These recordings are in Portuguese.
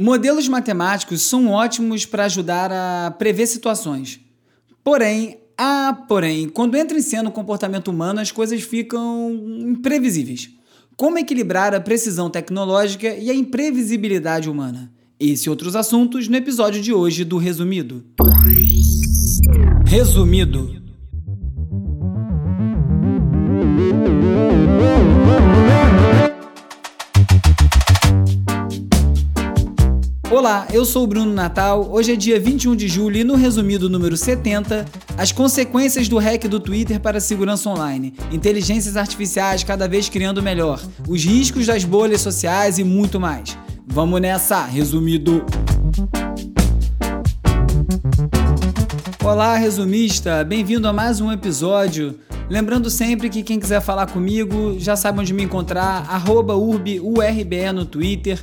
Modelos matemáticos são ótimos para ajudar a prever situações. Porém, ah, porém, quando entra em cena o comportamento humano, as coisas ficam imprevisíveis. Como equilibrar a precisão tecnológica e a imprevisibilidade humana? Esse e outros assuntos no episódio de hoje do Resumido. Resumido. Olá, eu sou o Bruno Natal. Hoje é dia 21 de julho e no resumido número 70, as consequências do hack do Twitter para a segurança online, inteligências artificiais cada vez criando melhor, os riscos das bolhas sociais e muito mais. Vamos nessa, resumido. Olá, resumista, bem-vindo a mais um episódio. Lembrando sempre que quem quiser falar comigo já sabe onde me encontrar, arroba urbe, URBE no Twitter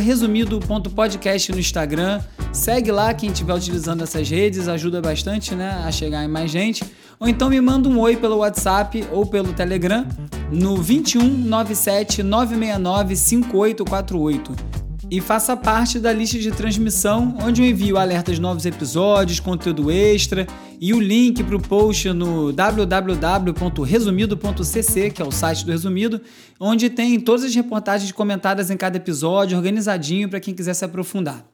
resumido.podcast no Instagram. Segue lá quem estiver utilizando essas redes, ajuda bastante né, a chegar em mais gente. Ou então me manda um oi pelo WhatsApp ou pelo Telegram no 21 97 969 5848 e faça parte da lista de transmissão, onde eu envio alertas de novos episódios, conteúdo extra e o link para o post no www.resumido.cc, que é o site do Resumido, onde tem todas as reportagens comentadas em cada episódio, organizadinho para quem quiser se aprofundar.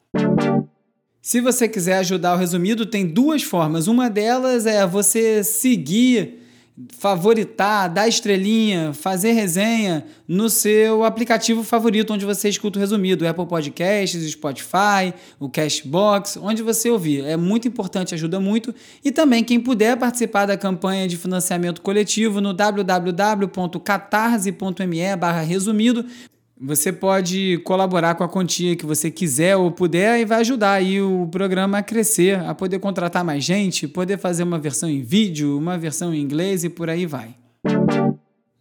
Se você quiser ajudar o Resumido, tem duas formas. Uma delas é você seguir favoritar, dar estrelinha, fazer resenha no seu aplicativo favorito onde você escuta o resumido, o Apple Podcasts, o Spotify, o Cashbox, onde você ouvir. É muito importante, ajuda muito. E também quem puder participar da campanha de financiamento coletivo no www.catarse.me/resumido você pode colaborar com a quantia que você quiser ou puder e vai ajudar aí o programa a crescer, a poder contratar mais gente, poder fazer uma versão em vídeo, uma versão em inglês e por aí vai.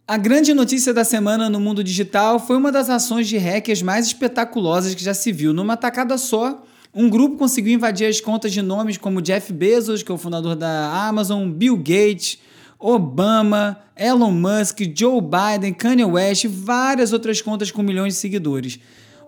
A grande notícia da semana no mundo digital foi uma das ações de hackers mais espetaculosas que já se viu. Numa tacada só, um grupo conseguiu invadir as contas de nomes como Jeff Bezos, que é o fundador da Amazon, Bill Gates, Obama, Elon Musk, Joe Biden, Kanye West e várias outras contas com milhões de seguidores.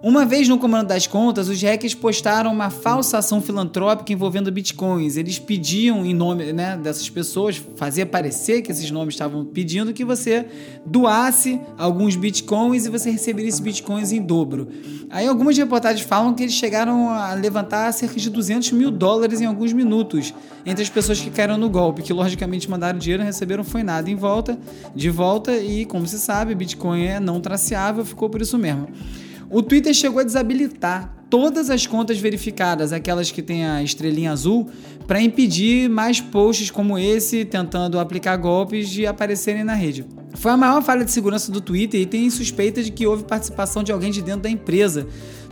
Uma vez no comando das contas, os hackers postaram uma falsa ação filantrópica envolvendo bitcoins. Eles pediam em nome né, dessas pessoas, fazia parecer que esses nomes estavam pedindo que você doasse alguns bitcoins e você receberia esses bitcoins em dobro. Aí algumas reportagens falam que eles chegaram a levantar cerca de 200 mil dólares em alguns minutos entre as pessoas que caíram no golpe, que logicamente mandaram dinheiro receberam foi nada em volta, de volta e como se sabe, bitcoin é não traceável, ficou por isso mesmo. O Twitter chegou a desabilitar todas as contas verificadas, aquelas que têm a estrelinha azul, para impedir mais posts como esse tentando aplicar golpes de aparecerem na rede. Foi a maior falha de segurança do Twitter e tem suspeita de que houve participação de alguém de dentro da empresa.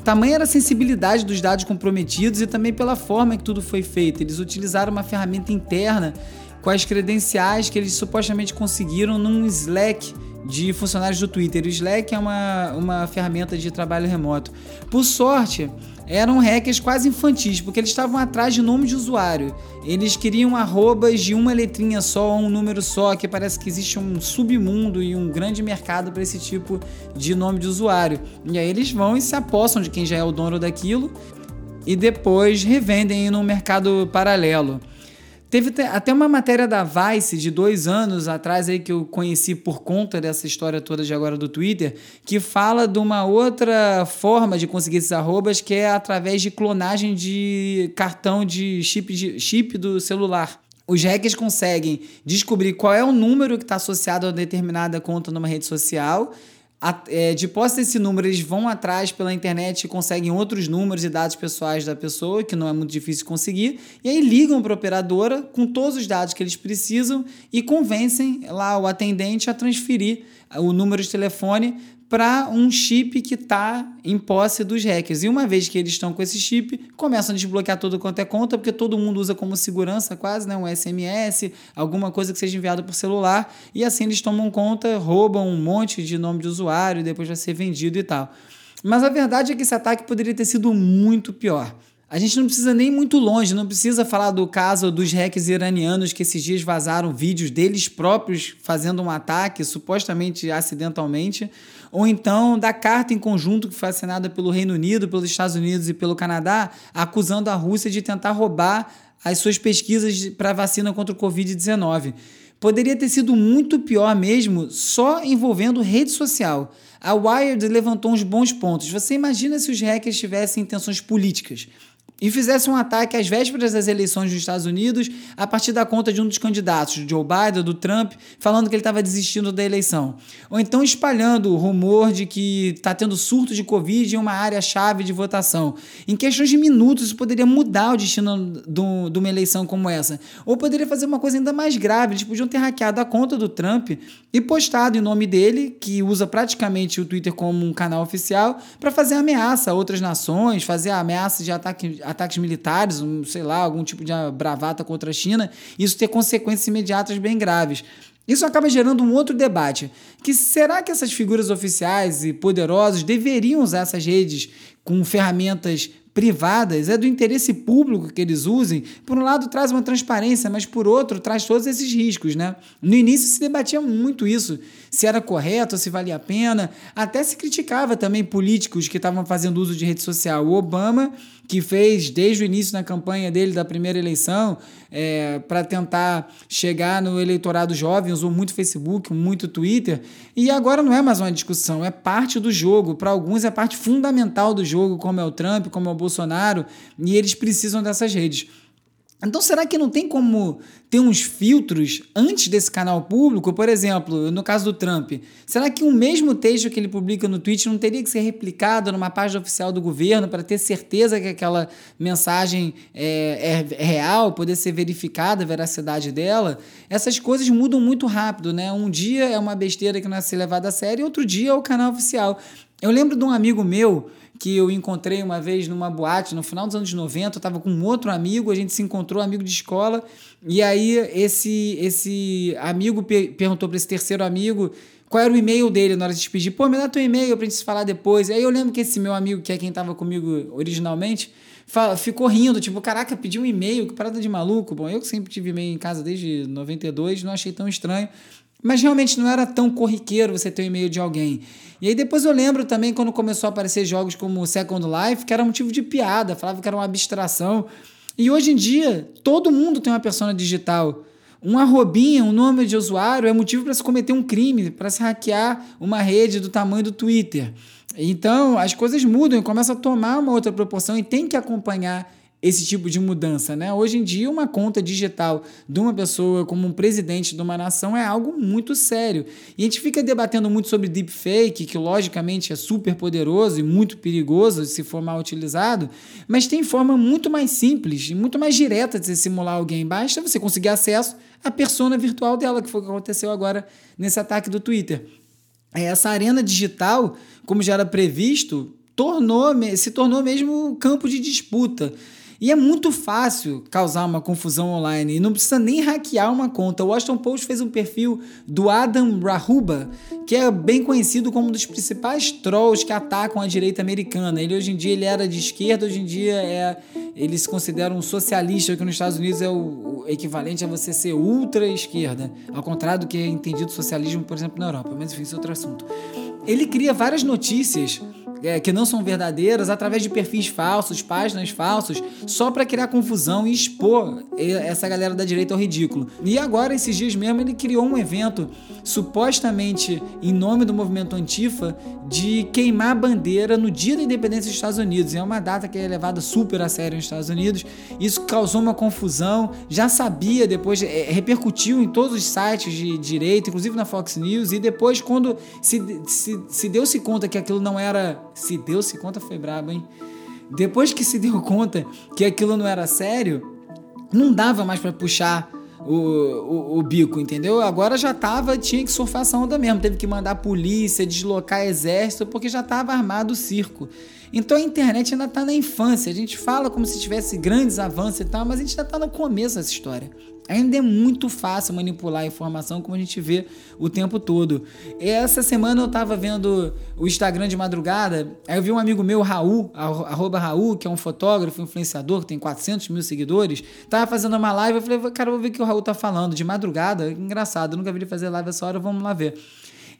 Tamanha era a sensibilidade dos dados comprometidos e também pela forma que tudo foi feito. Eles utilizaram uma ferramenta interna com as credenciais que eles supostamente conseguiram num Slack de funcionários do Twitter. O Slack é uma, uma ferramenta de trabalho remoto. Por sorte, eram hackers quase infantis, porque eles estavam atrás de nome de usuário. Eles queriam arrobas de uma letrinha só um número só, que parece que existe um submundo e um grande mercado para esse tipo de nome de usuário. E aí eles vão e se apossam de quem já é o dono daquilo e depois revendem no mercado paralelo. Teve até uma matéria da Vice de dois anos atrás aí que eu conheci por conta dessa história toda de agora do Twitter, que fala de uma outra forma de conseguir esses arrobas que é através de clonagem de cartão de chip, de, chip do celular. Os hackers conseguem descobrir qual é o número que está associado a determinada conta numa rede social de posse desse número, eles vão atrás pela internet e conseguem outros números e dados pessoais da pessoa, que não é muito difícil conseguir, e aí ligam para a operadora com todos os dados que eles precisam e convencem lá o atendente a transferir o número de telefone para um chip que está em posse dos hackers. E uma vez que eles estão com esse chip, começam a desbloquear tudo quanto é conta, porque todo mundo usa como segurança quase, né? um SMS, alguma coisa que seja enviada por celular, e assim eles tomam conta, roubam um monte de nome de usuário depois vai ser vendido e tal. Mas a verdade é que esse ataque poderia ter sido muito pior. A gente não precisa nem muito longe, não precisa falar do caso dos hackers iranianos que esses dias vazaram vídeos deles próprios fazendo um ataque, supostamente acidentalmente, ou então da carta em conjunto que foi assinada pelo Reino Unido, pelos Estados Unidos e pelo Canadá, acusando a Rússia de tentar roubar as suas pesquisas para vacina contra o Covid-19. Poderia ter sido muito pior mesmo, só envolvendo rede social. A Wired levantou uns bons pontos. Você imagina se os hackers tivessem intenções políticas? E fizesse um ataque às vésperas das eleições dos Estados Unidos a partir da conta de um dos candidatos, do Joe Biden, do Trump, falando que ele estava desistindo da eleição. Ou então espalhando o rumor de que está tendo surto de Covid em uma área-chave de votação. Em questões de minutos, isso poderia mudar o destino de uma eleição como essa. Ou poderia fazer uma coisa ainda mais grave: eles podiam ter hackeado a conta do Trump e postado em nome dele, que usa praticamente o Twitter como um canal oficial, para fazer ameaça a outras nações, fazer ameaça de ataque ataques militares, um, sei lá, algum tipo de bravata contra a China, isso ter consequências imediatas bem graves. Isso acaba gerando um outro debate, que será que essas figuras oficiais e poderosas deveriam usar essas redes com ferramentas privadas, é do interesse público que eles usem, por um lado traz uma transparência, mas por outro traz todos esses riscos, né? No início se debatia muito isso, se era correto, se valia a pena, até se criticava também políticos que estavam fazendo uso de rede social. O Obama que fez desde o início na campanha dele da primeira eleição é, para tentar chegar no eleitorado jovem, usou muito Facebook, muito Twitter, e agora não é mais uma discussão, é parte do jogo. Para alguns é parte fundamental do jogo, como é o Trump, como é o Bolsonaro, e eles precisam dessas redes. Então, será que não tem como ter uns filtros antes desse canal público? Por exemplo, no caso do Trump, será que o mesmo texto que ele publica no Twitter não teria que ser replicado numa página oficial do governo para ter certeza que aquela mensagem é, é, é real, poder ser verificada a veracidade dela? Essas coisas mudam muito rápido, né? Um dia é uma besteira que não é ser levada a sério, outro dia é o canal oficial. Eu lembro de um amigo meu que eu encontrei uma vez numa boate no final dos anos 90, eu estava com um outro amigo, a gente se encontrou, amigo de escola, e aí esse esse amigo per perguntou para esse terceiro amigo qual era o e-mail dele na hora de se pedir, pô, me dá teu e-mail pra gente se falar depois. E aí eu lembro que esse meu amigo, que é quem estava comigo originalmente, ficou rindo, tipo, caraca, pediu um e-mail, que parada de maluco. Bom, eu que sempre tive e-mail em casa desde 92, não achei tão estranho. Mas realmente não era tão corriqueiro você ter o um e-mail de alguém. E aí depois eu lembro também quando começou a aparecer jogos como Second Life, que era motivo de piada, falava que era uma abstração. E hoje em dia, todo mundo tem uma persona digital. Um arrobinha, um nome de usuário é motivo para se cometer um crime, para se hackear uma rede do tamanho do Twitter. Então, as coisas mudam e começam a tomar uma outra proporção e tem que acompanhar esse tipo de mudança, né? Hoje em dia, uma conta digital de uma pessoa como um presidente de uma nação é algo muito sério. E a gente fica debatendo muito sobre deepfake, que logicamente é super poderoso e muito perigoso se for mal utilizado, mas tem forma muito mais simples e muito mais direta de se simular alguém. Basta você conseguir acesso à persona virtual dela, que foi o que aconteceu agora nesse ataque do Twitter. Essa arena digital, como já era previsto, tornou, se tornou mesmo campo de disputa. E é muito fácil causar uma confusão online e não precisa nem hackear uma conta. O Washington Post fez um perfil do Adam Rahuba, que é bem conhecido como um dos principais trolls que atacam a direita americana. Ele hoje em dia ele era de esquerda, hoje em dia é, ele se considera um socialista, que nos Estados Unidos é o, o equivalente a você ser ultra esquerda, ao contrário do que é entendido socialismo, por exemplo, na Europa. Mas enfim, isso é outro assunto. Ele cria várias notícias é, que não são verdadeiras através de perfis falsos, páginas falsas, só para criar confusão e expor essa galera da direita ao ridículo. E agora, esses dias mesmo, ele criou um evento, supostamente em nome do movimento Antifa, de queimar a bandeira no dia da independência dos Estados Unidos. É uma data que é levada super a sério nos Estados Unidos. Isso causou uma confusão. Já sabia, depois é, repercutiu em todos os sites de direita, inclusive na Fox News. E depois, quando se, se, se deu-se conta que aquilo não era se deu-se conta, foi brabo, hein? Depois que se deu conta que aquilo não era sério, não dava mais para puxar o, o, o, bico, entendeu? Agora já tava, tinha que surfar essa onda mesmo. Teve que mandar polícia, deslocar exército, porque já tava armado o circo. Então a internet ainda tá na infância. A gente fala como se tivesse grandes avanços e tal, mas a gente ainda tá no começo dessa história. Ainda é muito fácil manipular a informação, como a gente vê o tempo todo. Essa semana eu tava vendo o Instagram de madrugada, aí eu vi um amigo meu, Raul, arroba Raul, que é um fotógrafo, influenciador, que tem 400 mil seguidores, tava fazendo uma live, eu falei, cara, vou ver o que o Raul tá falando, de madrugada, engraçado, eu nunca vi ele fazer live essa hora, vamos lá ver.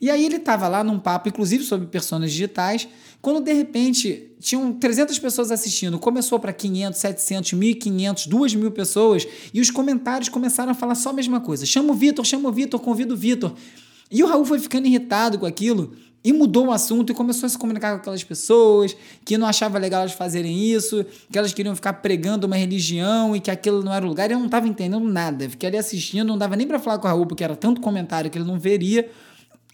E aí ele tava lá num papo, inclusive sobre personas digitais, quando de repente tinham 300 pessoas assistindo, começou para 500, 700, 1500, 2000 pessoas e os comentários começaram a falar só a mesma coisa. Chama o Vitor, chama o Vitor, convida o Vitor. E o Raul foi ficando irritado com aquilo e mudou o assunto e começou a se comunicar com aquelas pessoas que não achava legal elas fazerem isso, que elas queriam ficar pregando uma religião e que aquilo não era o lugar. Eu não estava entendendo nada. Fiquei ali assistindo, não dava nem para falar com o Raul porque era tanto comentário que ele não veria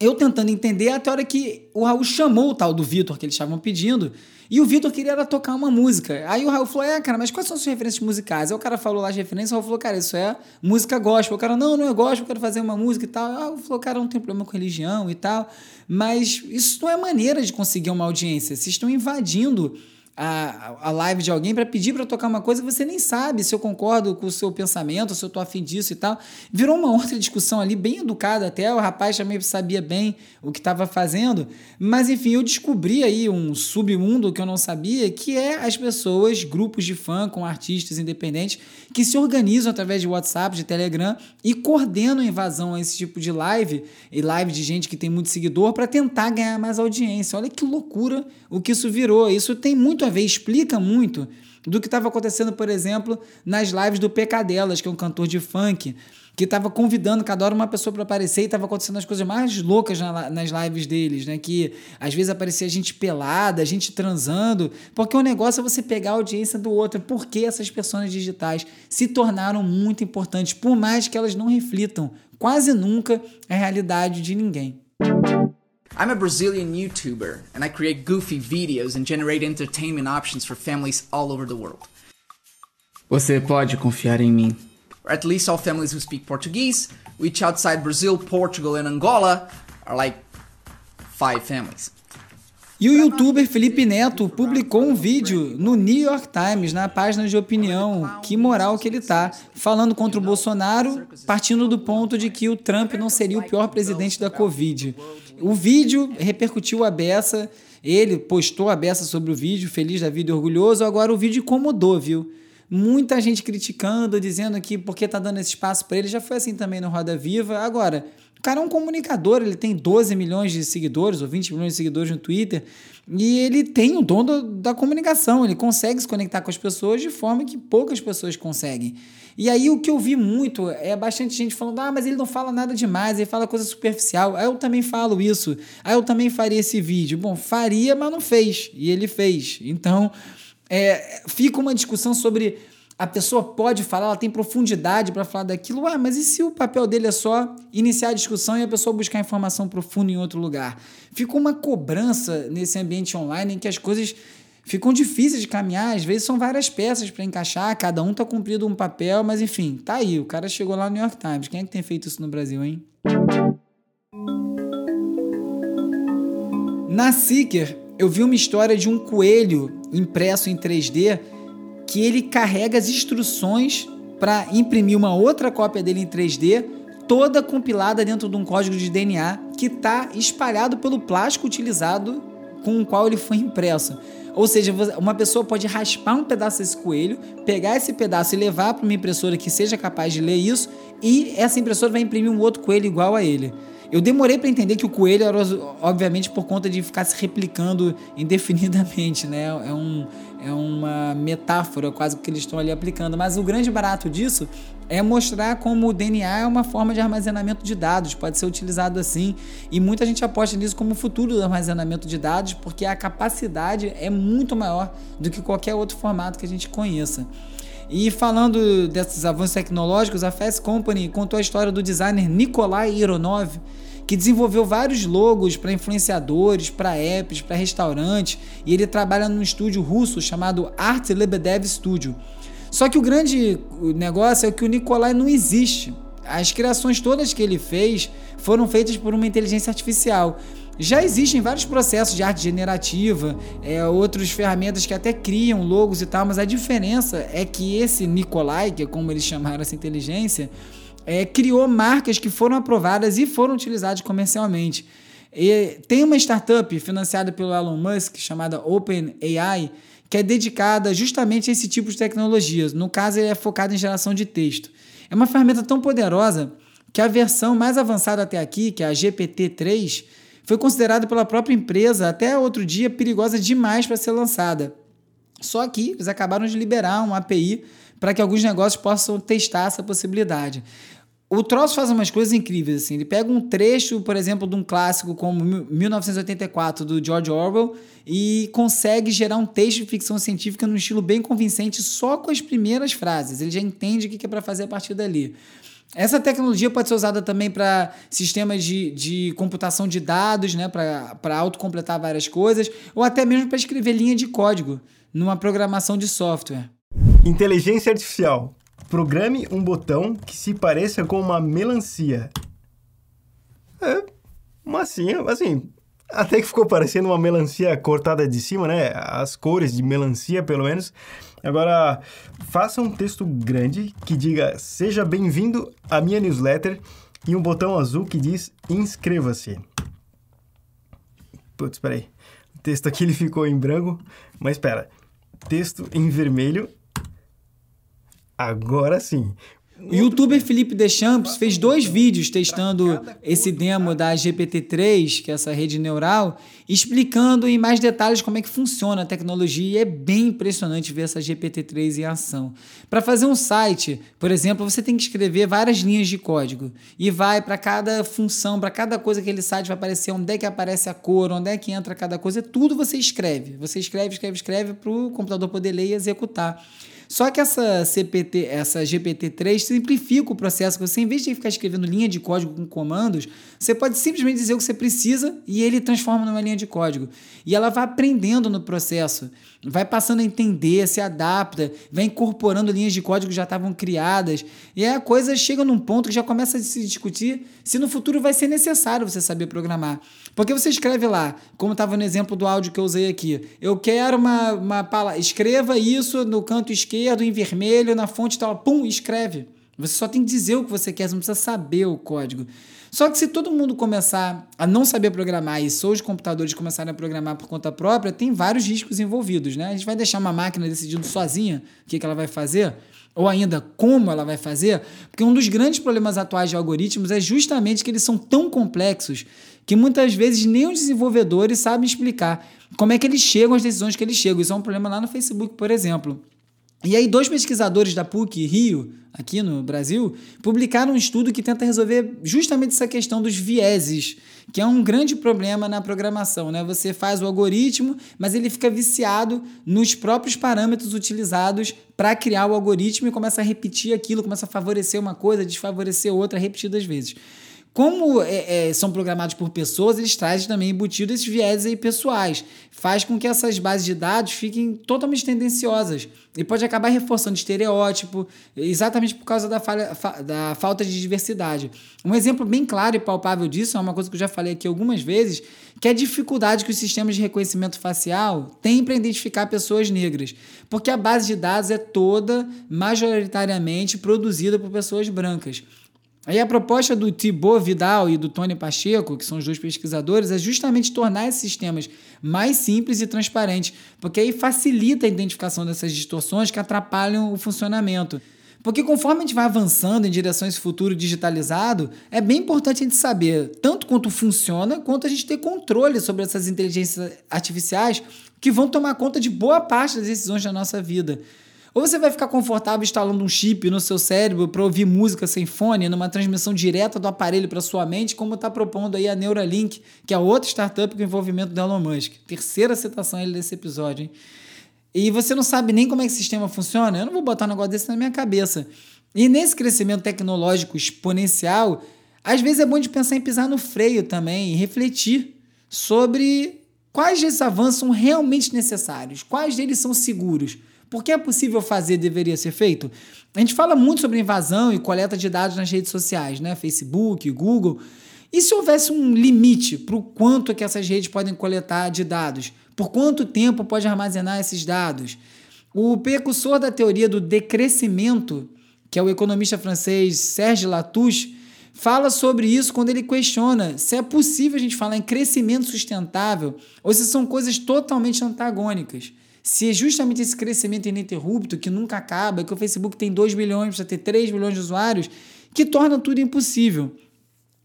eu tentando entender até a hora que o Raul chamou o tal do Vitor que eles estavam pedindo. E o Vitor queria era tocar uma música. Aí o Raul falou: É, cara, mas quais são as suas referências musicais? Aí o cara falou lá as referências, o Raul falou: Cara, isso é música gospel. O cara, não, não é gospel, eu quero fazer uma música e tal. Aí o Raul falou: Cara, não tem problema com religião e tal. Mas isso não é maneira de conseguir uma audiência. Vocês estão invadindo a, a live de alguém para pedir para tocar uma coisa que você nem sabe se eu concordo com o seu pensamento, se eu tô afim disso e tal. Virou uma outra discussão ali, bem educada até, o rapaz também sabia bem o que estava fazendo, mas enfim, eu descobri aí um submundo que eu não sabia, que é as pessoas, grupos de fã com artistas independentes, que se organizam através de WhatsApp, de Telegram e coordenam invasão a esse tipo de live, e live de gente que tem muito seguidor, para tentar ganhar mais audiência. Olha que loucura o que isso virou. Isso tem muito muito a ver, explica muito do que estava acontecendo, por exemplo, nas lives do Pecadelas, que é um cantor de funk, que estava convidando cada hora uma pessoa para aparecer e estava acontecendo as coisas mais loucas na, nas lives deles, né? Que às vezes aparecia gente pelada, gente transando, porque o negócio é você pegar a audiência do outro. Porque essas pessoas digitais se tornaram muito importantes, por mais que elas não reflitam quase nunca a realidade de ninguém. I'm a Brazilian YouTuber, and I create goofy videos and generate entertainment options for families all over the world. Você pode confiar em mim. Or at least all families who speak Portuguese, which outside Brazil, Portugal and Angola are like five families. E o youtuber Felipe Neto publicou um vídeo no New York Times, na página de opinião, que moral que ele tá, falando contra o Bolsonaro, partindo do ponto de que o Trump não seria o pior presidente da Covid. O vídeo repercutiu a beça, ele postou a beça sobre o vídeo, feliz da vida e orgulhoso. Agora o vídeo incomodou, viu? Muita gente criticando, dizendo que porque tá dando esse espaço para ele, já foi assim também no Roda Viva. Agora, o cara é um comunicador, ele tem 12 milhões de seguidores ou 20 milhões de seguidores no Twitter, e ele tem o dom da, da comunicação, ele consegue se conectar com as pessoas de forma que poucas pessoas conseguem. E aí o que eu vi muito é bastante gente falando: ah, mas ele não fala nada demais, ele fala coisa superficial. Aí eu também falo isso. Aí eu também faria esse vídeo. Bom, faria, mas não fez. E ele fez. Então, é, fica uma discussão sobre a pessoa pode falar, ela tem profundidade para falar daquilo. Ué, mas e se o papel dele é só iniciar a discussão e a pessoa buscar informação profunda em outro lugar? Fica uma cobrança nesse ambiente online em que as coisas ficam difíceis de caminhar, às vezes são várias peças para encaixar, cada um está cumprindo um papel, mas enfim, tá aí, o cara chegou lá no New York Times. Quem é que tem feito isso no Brasil, hein? Na Seeker, eu vi uma história de um coelho impresso em 3D que ele carrega as instruções para imprimir uma outra cópia dele em 3D, toda compilada dentro de um código de DNA que está espalhado pelo plástico utilizado com o qual ele foi impresso. Ou seja, uma pessoa pode raspar um pedaço desse coelho, pegar esse pedaço e levar para uma impressora que seja capaz de ler isso, e essa impressora vai imprimir um outro coelho igual a ele. Eu demorei para entender que o coelho era, obviamente, por conta de ficar se replicando indefinidamente, né? É, um, é uma metáfora quase que eles estão ali aplicando. Mas o grande barato disso é mostrar como o DNA é uma forma de armazenamento de dados, pode ser utilizado assim. E muita gente aposta nisso como o futuro do armazenamento de dados, porque a capacidade é muito maior do que qualquer outro formato que a gente conheça. E falando desses avanços tecnológicos, a Fast Company contou a história do designer Nikolai Ironov, que desenvolveu vários logos para influenciadores, para apps, para restaurantes, e ele trabalha num estúdio russo chamado Art Lebedev Studio. Só que o grande negócio é que o Nikolai não existe. As criações todas que ele fez foram feitas por uma inteligência artificial. Já existem vários processos de arte generativa, é, outras ferramentas que até criam logos e tal, mas a diferença é que esse Nikolai, que é como eles chamaram essa inteligência, é, criou marcas que foram aprovadas e foram utilizadas comercialmente. E tem uma startup financiada pelo Elon Musk chamada OpenAI que é dedicada justamente a esse tipo de tecnologias. No caso, ele é focado em geração de texto. É uma ferramenta tão poderosa que a versão mais avançada até aqui, que é a GPT-3, foi considerada pela própria empresa até outro dia perigosa demais para ser lançada. Só que eles acabaram de liberar um API para que alguns negócios possam testar essa possibilidade. O troço faz umas coisas incríveis, assim. Ele pega um trecho, por exemplo, de um clássico como 1984, do George Orwell, e consegue gerar um texto de ficção científica num estilo bem convincente só com as primeiras frases. Ele já entende o que é para fazer a partir dali. Essa tecnologia pode ser usada também para sistemas de, de computação de dados, né, para autocompletar várias coisas, ou até mesmo para escrever linha de código numa programação de software. Inteligência artificial. Programe um botão que se pareça com uma melancia. É, massinha, assim, até que ficou parecendo uma melancia cortada de cima, né? As cores de melancia, pelo menos. Agora, faça um texto grande que diga: Seja bem-vindo à minha newsletter e um botão azul que diz Inscreva-se. Putz, peraí. O texto aqui ele ficou em branco, mas espera. Texto em vermelho. Agora sim. O youtuber Felipe Deschamps fez dois vídeos testando esse demo da GPT-3, que é essa rede neural, explicando em mais detalhes como é que funciona a tecnologia e é bem impressionante ver essa GPT-3 em ação. Para fazer um site, por exemplo, você tem que escrever várias linhas de código e vai para cada função, para cada coisa que aquele site vai aparecer, onde é que aparece a cor, onde é que entra cada coisa, tudo você escreve. Você escreve, escreve, escreve para o computador poder ler e executar. Só que essa CPT, essa GPT-3 simplifica o processo. Você, em vez de ficar escrevendo linha de código com comandos, você pode simplesmente dizer o que você precisa e ele transforma numa linha de código. E ela vai aprendendo no processo, vai passando a entender, se adapta, vai incorporando linhas de código que já estavam criadas. E a coisa chega num ponto que já começa a se discutir se no futuro vai ser necessário você saber programar. Porque você escreve lá, como estava no exemplo do áudio que eu usei aqui, eu quero uma, uma palavra, escreva isso no canto esquerdo, em vermelho, na fonte tal, pum, escreve. Você só tem que dizer o que você quer, você não precisa saber o código. Só que se todo mundo começar a não saber programar e só os computadores começarem a programar por conta própria, tem vários riscos envolvidos, né? A gente vai deixar uma máquina decidindo sozinha o que, que ela vai fazer, ou ainda como ela vai fazer, porque um dos grandes problemas atuais de algoritmos é justamente que eles são tão complexos que muitas vezes nem os desenvolvedores sabem explicar como é que eles chegam às decisões que eles chegam. Isso é um problema lá no Facebook, por exemplo. E aí, dois pesquisadores da PUC Rio, aqui no Brasil, publicaram um estudo que tenta resolver justamente essa questão dos vieses, que é um grande problema na programação. Né? Você faz o algoritmo, mas ele fica viciado nos próprios parâmetros utilizados para criar o algoritmo e começa a repetir aquilo, começa a favorecer uma coisa, desfavorecer outra repetidas vezes. Como é, é, são programados por pessoas, eles trazem também embutido esses viés aí pessoais. Faz com que essas bases de dados fiquem totalmente tendenciosas. E pode acabar reforçando estereótipo, exatamente por causa da, falha, fa, da falta de diversidade. Um exemplo bem claro e palpável disso é uma coisa que eu já falei aqui algumas vezes, que é a dificuldade que os sistemas de reconhecimento facial têm para identificar pessoas negras. Porque a base de dados é toda, majoritariamente, produzida por pessoas brancas. Aí a proposta do Thibaut Vidal e do Tony Pacheco, que são os dois pesquisadores, é justamente tornar esses sistemas mais simples e transparentes, porque aí facilita a identificação dessas distorções que atrapalham o funcionamento. Porque conforme a gente vai avançando em direção a esse futuro digitalizado, é bem importante a gente saber tanto quanto funciona, quanto a gente ter controle sobre essas inteligências artificiais que vão tomar conta de boa parte das decisões da nossa vida. Ou você vai ficar confortável instalando um chip no seu cérebro para ouvir música sem fone, numa transmissão direta do aparelho para sua mente, como está propondo aí a Neuralink, que é outra startup com envolvimento do Elon Musk. Terceira citação ele desse episódio, hein? E você não sabe nem como é que o sistema funciona? Eu não vou botar um negócio desse na minha cabeça. E nesse crescimento tecnológico exponencial, às vezes é bom de pensar em pisar no freio também e refletir sobre quais desses avanços são realmente necessários, quais deles são seguros. Porque é possível fazer, deveria ser feito? A gente fala muito sobre invasão e coleta de dados nas redes sociais, né? Facebook, Google. E se houvesse um limite para o quanto que essas redes podem coletar de dados? Por quanto tempo pode armazenar esses dados? O precursor da teoria do decrescimento, que é o economista francês Serge Latouche, fala sobre isso quando ele questiona se é possível a gente falar em crescimento sustentável ou se são coisas totalmente antagônicas. Se é justamente esse crescimento ininterrupto, que nunca acaba, que o Facebook tem 2 bilhões, precisa ter 3 bilhões de usuários, que torna tudo impossível.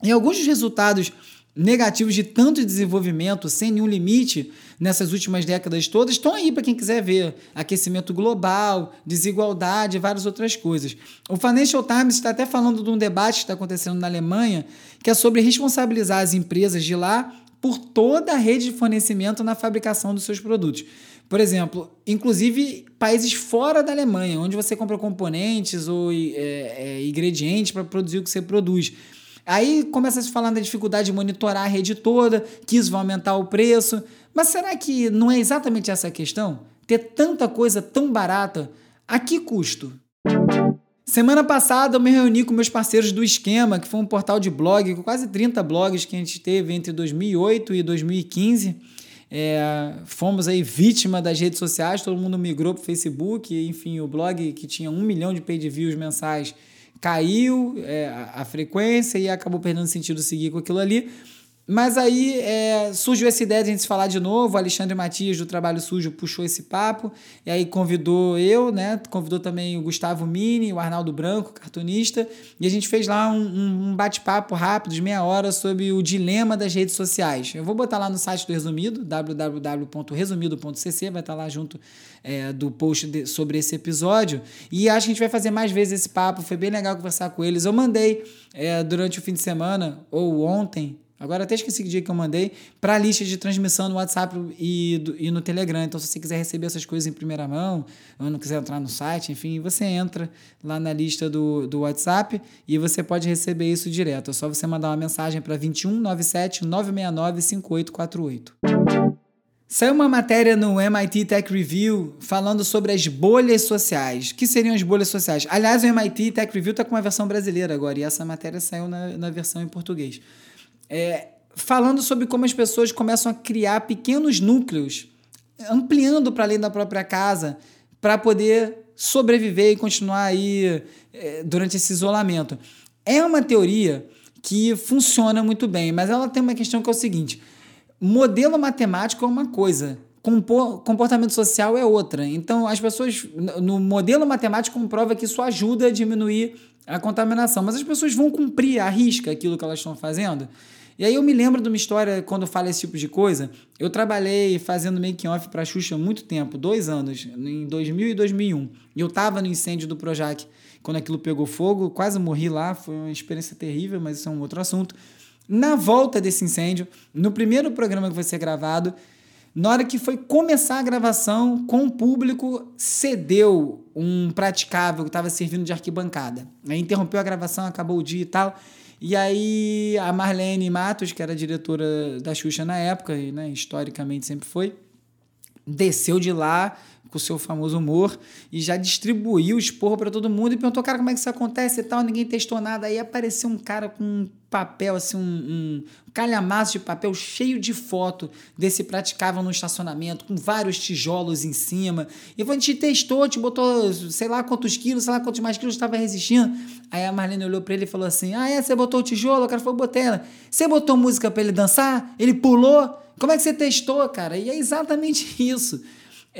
E alguns dos resultados negativos de tanto desenvolvimento sem nenhum limite nessas últimas décadas todas estão aí para quem quiser ver. Aquecimento global, desigualdade várias outras coisas. O Financial Times está até falando de um debate que está acontecendo na Alemanha, que é sobre responsabilizar as empresas de lá por toda a rede de fornecimento na fabricação dos seus produtos. Por exemplo, inclusive países fora da Alemanha, onde você compra componentes ou é, é, ingredientes para produzir o que você produz. Aí começa a se falar da dificuldade de monitorar a rede toda, que isso vai aumentar o preço. Mas será que não é exatamente essa a questão? Ter tanta coisa tão barata, a que custo? Semana passada eu me reuni com meus parceiros do Esquema, que foi um portal de blog com quase 30 blogs que a gente teve entre 2008 e 2015. É, fomos aí vítima das redes sociais, todo mundo migrou para o Facebook, enfim, o blog que tinha um milhão de page views mensais caiu é, a, frequência e acabou perdendo sentido seguir com aquilo ali. Mas aí é, surgiu essa ideia de a gente se falar de novo. Alexandre Matias, do Trabalho Sujo, puxou esse papo. E aí convidou eu, né? Convidou também o Gustavo Mini, o Arnaldo Branco, cartunista. E a gente fez lá um, um bate-papo rápido, de meia hora, sobre o dilema das redes sociais. Eu vou botar lá no site do Resumido, www.resumido.cc, vai estar lá junto é, do post de, sobre esse episódio. E acho que a gente vai fazer mais vezes esse papo. Foi bem legal conversar com eles. Eu mandei é, durante o fim de semana, ou ontem, Agora até esqueci que dia que eu mandei para a lista de transmissão no WhatsApp e, do, e no Telegram. Então, se você quiser receber essas coisas em primeira mão, ou não quiser entrar no site, enfim, você entra lá na lista do, do WhatsApp e você pode receber isso direto. É só você mandar uma mensagem para 2197 969 5848. Saiu uma matéria no MIT Tech Review falando sobre as bolhas sociais. Que seriam as bolhas sociais? Aliás, o MIT Tech Review está com uma versão brasileira agora e essa matéria saiu na, na versão em português. É, falando sobre como as pessoas começam a criar pequenos núcleos, ampliando para além da própria casa, para poder sobreviver e continuar aí é, durante esse isolamento. É uma teoria que funciona muito bem, mas ela tem uma questão que é o seguinte modelo matemático é uma coisa, comportamento social é outra. Então, as pessoas, no modelo matemático, comprova que isso ajuda a diminuir a contaminação, mas as pessoas vão cumprir a risca aquilo que elas estão fazendo. E aí eu me lembro de uma história quando eu falo esse tipo de coisa. Eu trabalhei fazendo making-off para Xuxa há muito tempo, dois anos, em 2000 e 2001. E eu estava no incêndio do Projac quando aquilo pegou fogo, quase morri lá, foi uma experiência terrível, mas isso é um outro assunto. Na volta desse incêndio, no primeiro programa que foi ser gravado, na hora que foi começar a gravação, com o público, cedeu um praticável que estava servindo de arquibancada. Aí interrompeu a gravação, acabou o dia e tal. E aí a Marlene Matos, que era diretora da Xuxa na época, e né, historicamente sempre foi, desceu de lá, com o seu famoso humor e já distribuiu o esporro para todo mundo e perguntou, cara, como é que isso acontece e tal, ninguém testou nada. Aí apareceu um cara com um papel, assim, um, um calhamaço de papel cheio de foto desse praticável no estacionamento, com vários tijolos em cima. E a gente testou, te botou sei lá quantos quilos, sei lá quantos mais quilos estava resistindo. Aí a Marlene olhou para ele e falou assim: Ah, é? Você botou o tijolo? O cara falou: Botei ela. Você botou música para ele dançar? Ele pulou? Como é que você testou, cara? E é exatamente isso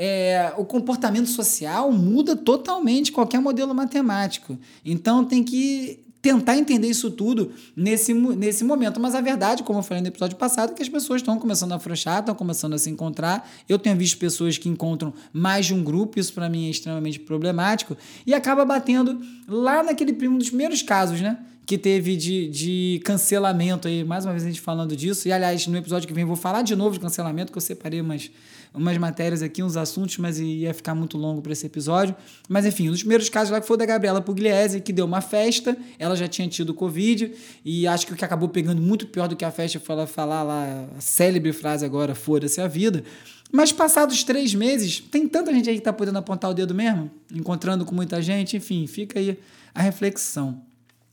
é, o comportamento social muda totalmente qualquer modelo matemático. Então tem que tentar entender isso tudo nesse, nesse momento. Mas a verdade, como eu falei no episódio passado, é que as pessoas estão começando a afrouxar, estão começando a se encontrar. Eu tenho visto pessoas que encontram mais de um grupo, isso para mim é extremamente problemático, e acaba batendo lá naquele um dos primeiros casos, né? Que teve de, de cancelamento aí, mais uma vez a gente falando disso. E aliás, no episódio que vem vou falar de novo de cancelamento, que eu separei umas, umas matérias aqui, uns assuntos, mas ia ficar muito longo para esse episódio. Mas enfim, um dos primeiros casos lá que foi da Gabriela Pugliese, que deu uma festa, ela já tinha tido Covid, e acho que o que acabou pegando muito pior do que a festa foi ela falar lá a célebre frase agora, foda-se a vida. Mas passados três meses, tem tanta gente aí que tá podendo apontar o dedo mesmo, encontrando com muita gente, enfim, fica aí a reflexão.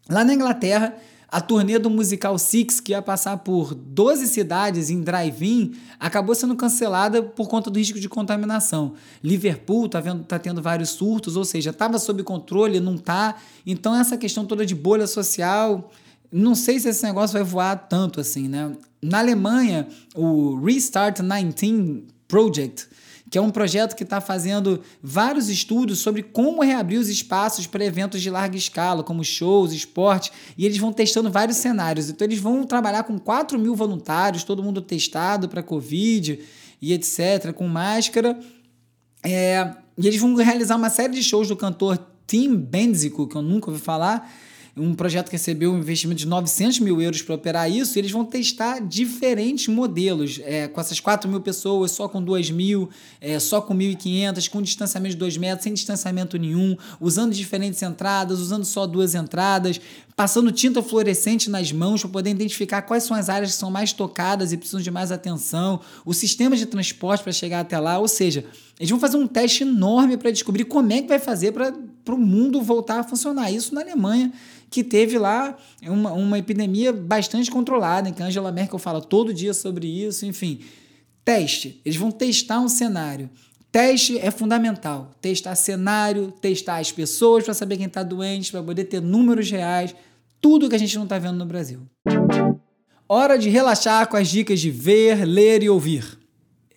Lá na Inglaterra, A turnê do musical Six, que ia passar por 12 cidades em drive-in, acabou sendo cancelada por conta do risco de contaminação. Liverpool tá, vendo, tá tendo vários surtos, ou seja, estava sob controle, não tá. Então, essa questão toda de bolha social, não sei se esse negócio vai voar tanto assim, né? Na Alemanha, o Restart 19 Project que é um projeto que está fazendo vários estudos sobre como reabrir os espaços para eventos de larga escala, como shows, esporte, e eles vão testando vários cenários. Então, eles vão trabalhar com 4 mil voluntários, todo mundo testado para Covid e etc., com máscara. É, e eles vão realizar uma série de shows do cantor Tim Benzico, que eu nunca ouvi falar, um projeto que recebeu um investimento de 900 mil euros para operar isso, eles vão testar diferentes modelos, é, com essas 4 mil pessoas, só com 2 mil, é, só com 1.500, com distanciamento de 2 metros, sem distanciamento nenhum, usando diferentes entradas, usando só duas entradas, passando tinta fluorescente nas mãos para poder identificar quais são as áreas que são mais tocadas e precisam de mais atenção, o sistema de transporte para chegar até lá, ou seja, eles vão fazer um teste enorme para descobrir como é que vai fazer para o mundo voltar a funcionar. Isso na Alemanha que teve lá uma, uma epidemia bastante controlada, em que Angela Merkel fala todo dia sobre isso, enfim. Teste. Eles vão testar um cenário. Teste é fundamental. Testar cenário, testar as pessoas para saber quem está doente, para poder ter números reais, tudo que a gente não está vendo no Brasil. Hora de relaxar com as dicas de ver, ler e ouvir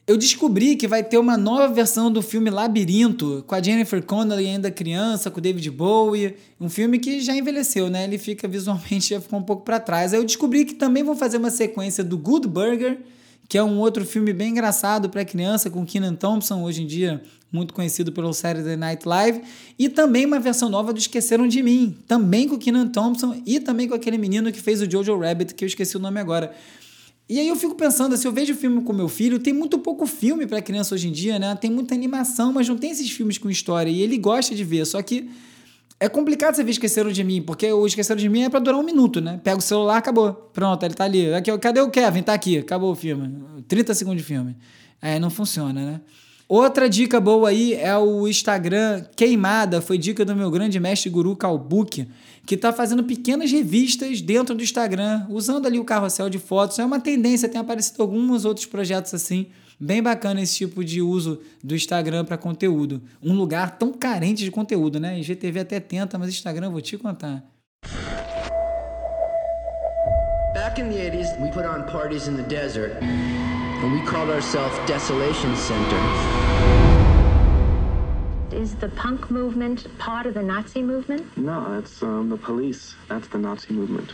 eu descobri que vai ter uma nova versão do filme Labirinto, com a Jennifer Connelly ainda criança, com o David Bowie, um filme que já envelheceu, né? Ele fica visualmente já ficou um pouco para trás. Aí eu descobri que também vão fazer uma sequência do Good Burger, que é um outro filme bem engraçado para criança com Kenan Thompson, hoje em dia muito conhecido pelo Saturday Night Live, e também uma versão nova do Esqueceram de Mim, também com Kenan Thompson e também com aquele menino que fez o Jojo Rabbit, que eu esqueci o nome agora. E aí eu fico pensando, se eu vejo filme com meu filho, tem muito pouco filme para criança hoje em dia, né? Tem muita animação, mas não tem esses filmes com história. E ele gosta de ver, só que é complicado você ver Esqueceram de Mim, porque o Esqueceram de Mim é para durar um minuto, né? Pega o celular, acabou. Pronto, ele tá ali. Aqui, cadê o Kevin? Tá aqui, acabou o filme. 30 segundos de filme. É, não funciona, né? Outra dica boa aí é o Instagram Queimada, foi dica do meu grande mestre guru Kalbuk, que está fazendo pequenas revistas dentro do Instagram, usando ali o carrossel de fotos. É uma tendência, tem aparecido alguns outros projetos assim. Bem bacana esse tipo de uso do Instagram para conteúdo. Um lugar tão carente de conteúdo, né? IGTV até tenta, mas Instagram vou te contar. Back in the 80s, we put on parties in the desert. and we called ourselves Desolation Center. Is the punk movement part of the Nazi movement? No, that's um, the police. That's the Nazi movement.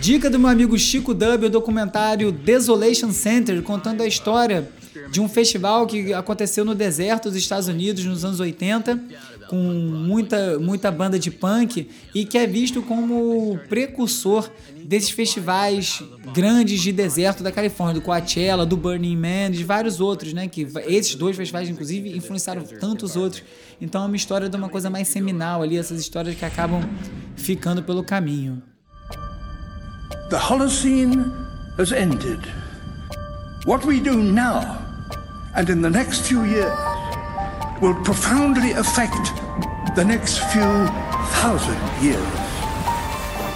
Dica do meu amigo Chico Dub, o documentário Desolation Center, contando a história de um festival que aconteceu no deserto dos Estados Unidos nos anos 80 com muita, muita banda de punk e que é visto como precursor desses festivais grandes de deserto da Califórnia, do Coachella, do Burning Man, de vários outros, né? Que esses dois festivais, inclusive, influenciaram tantos outros. Então é uma história de uma coisa mais seminal ali, essas histórias que acabam ficando pelo caminho. The Holocene has ended. What we do now and in the next few years will profoundly affect the next few thousand years.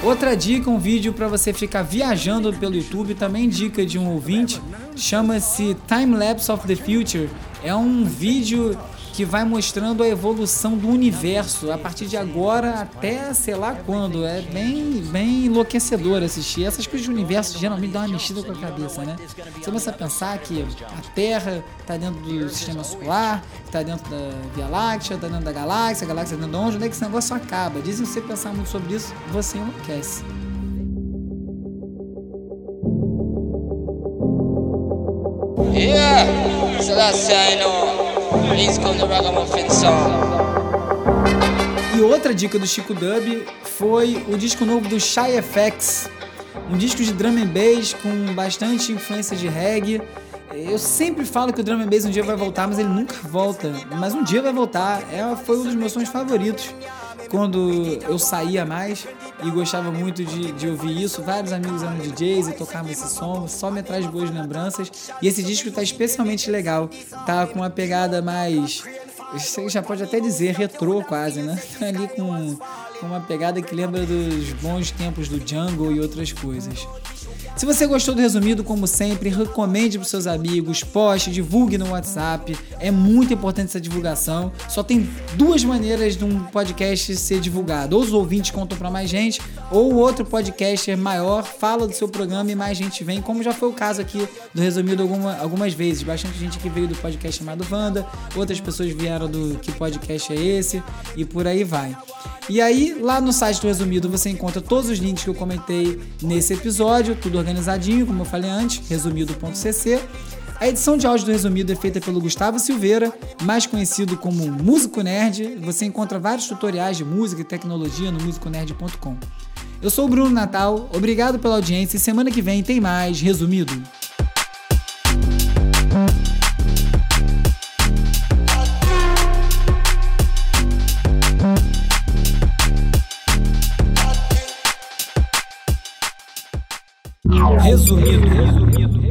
Outra dica, um vídeo para você ficar viajando pelo YouTube, também dica de um ouvinte, chama-se Time Lapse of the Future. É um vídeo que vai mostrando a evolução do universo a partir de agora até sei lá quando. É bem, bem enlouquecedor assistir. Essas coisas do universo geralmente dão uma mexida com a cabeça, né? Você começa a pensar que a Terra está dentro do sistema solar, está dentro da Via Láctea, está dentro da galáxia, a galáxia está dentro de onde, onde é que esse negócio acaba? Dizem que você pensar muito sobre isso, você enlouquece. Yeah, so that's. E outra dica do Chico Dub foi o disco novo do Shy FX, um disco de drum and bass com bastante influência de reggae. Eu sempre falo que o drum and bass um dia vai voltar, mas ele nunca volta. Mas um dia vai voltar. É, foi um dos meus sonhos favoritos quando eu saía mais e gostava muito de, de ouvir isso. Vários amigos eram DJs e tocavam esse som, só me traz boas lembranças. E esse disco tá especialmente legal, tá com uma pegada mais você já pode até dizer retrô quase, né? Tá ali com, com uma pegada que lembra dos bons tempos do Jungle e outras coisas. Se você gostou do resumido, como sempre, recomende para seus amigos, poste, divulgue no WhatsApp. É muito importante essa divulgação. Só tem duas maneiras de um podcast ser divulgado: ou os ouvintes contam para mais gente, ou outro podcaster maior fala do seu programa e mais gente vem, como já foi o caso aqui do resumido alguma, algumas vezes. Bastante gente que veio do podcast chamado Wanda, outras pessoas vieram do que podcast é esse e por aí vai. E aí, lá no site do Resumido, você encontra todos os links que eu comentei nesse episódio, tudo organizadinho, como eu falei antes, resumido.cc. A edição de áudio do Resumido é feita pelo Gustavo Silveira, mais conhecido como Músico Nerd. Você encontra vários tutoriais de música e tecnologia no musiconerd.com. Eu sou o Bruno Natal, obrigado pela audiência e semana que vem tem mais Resumido. Resumido, resumido.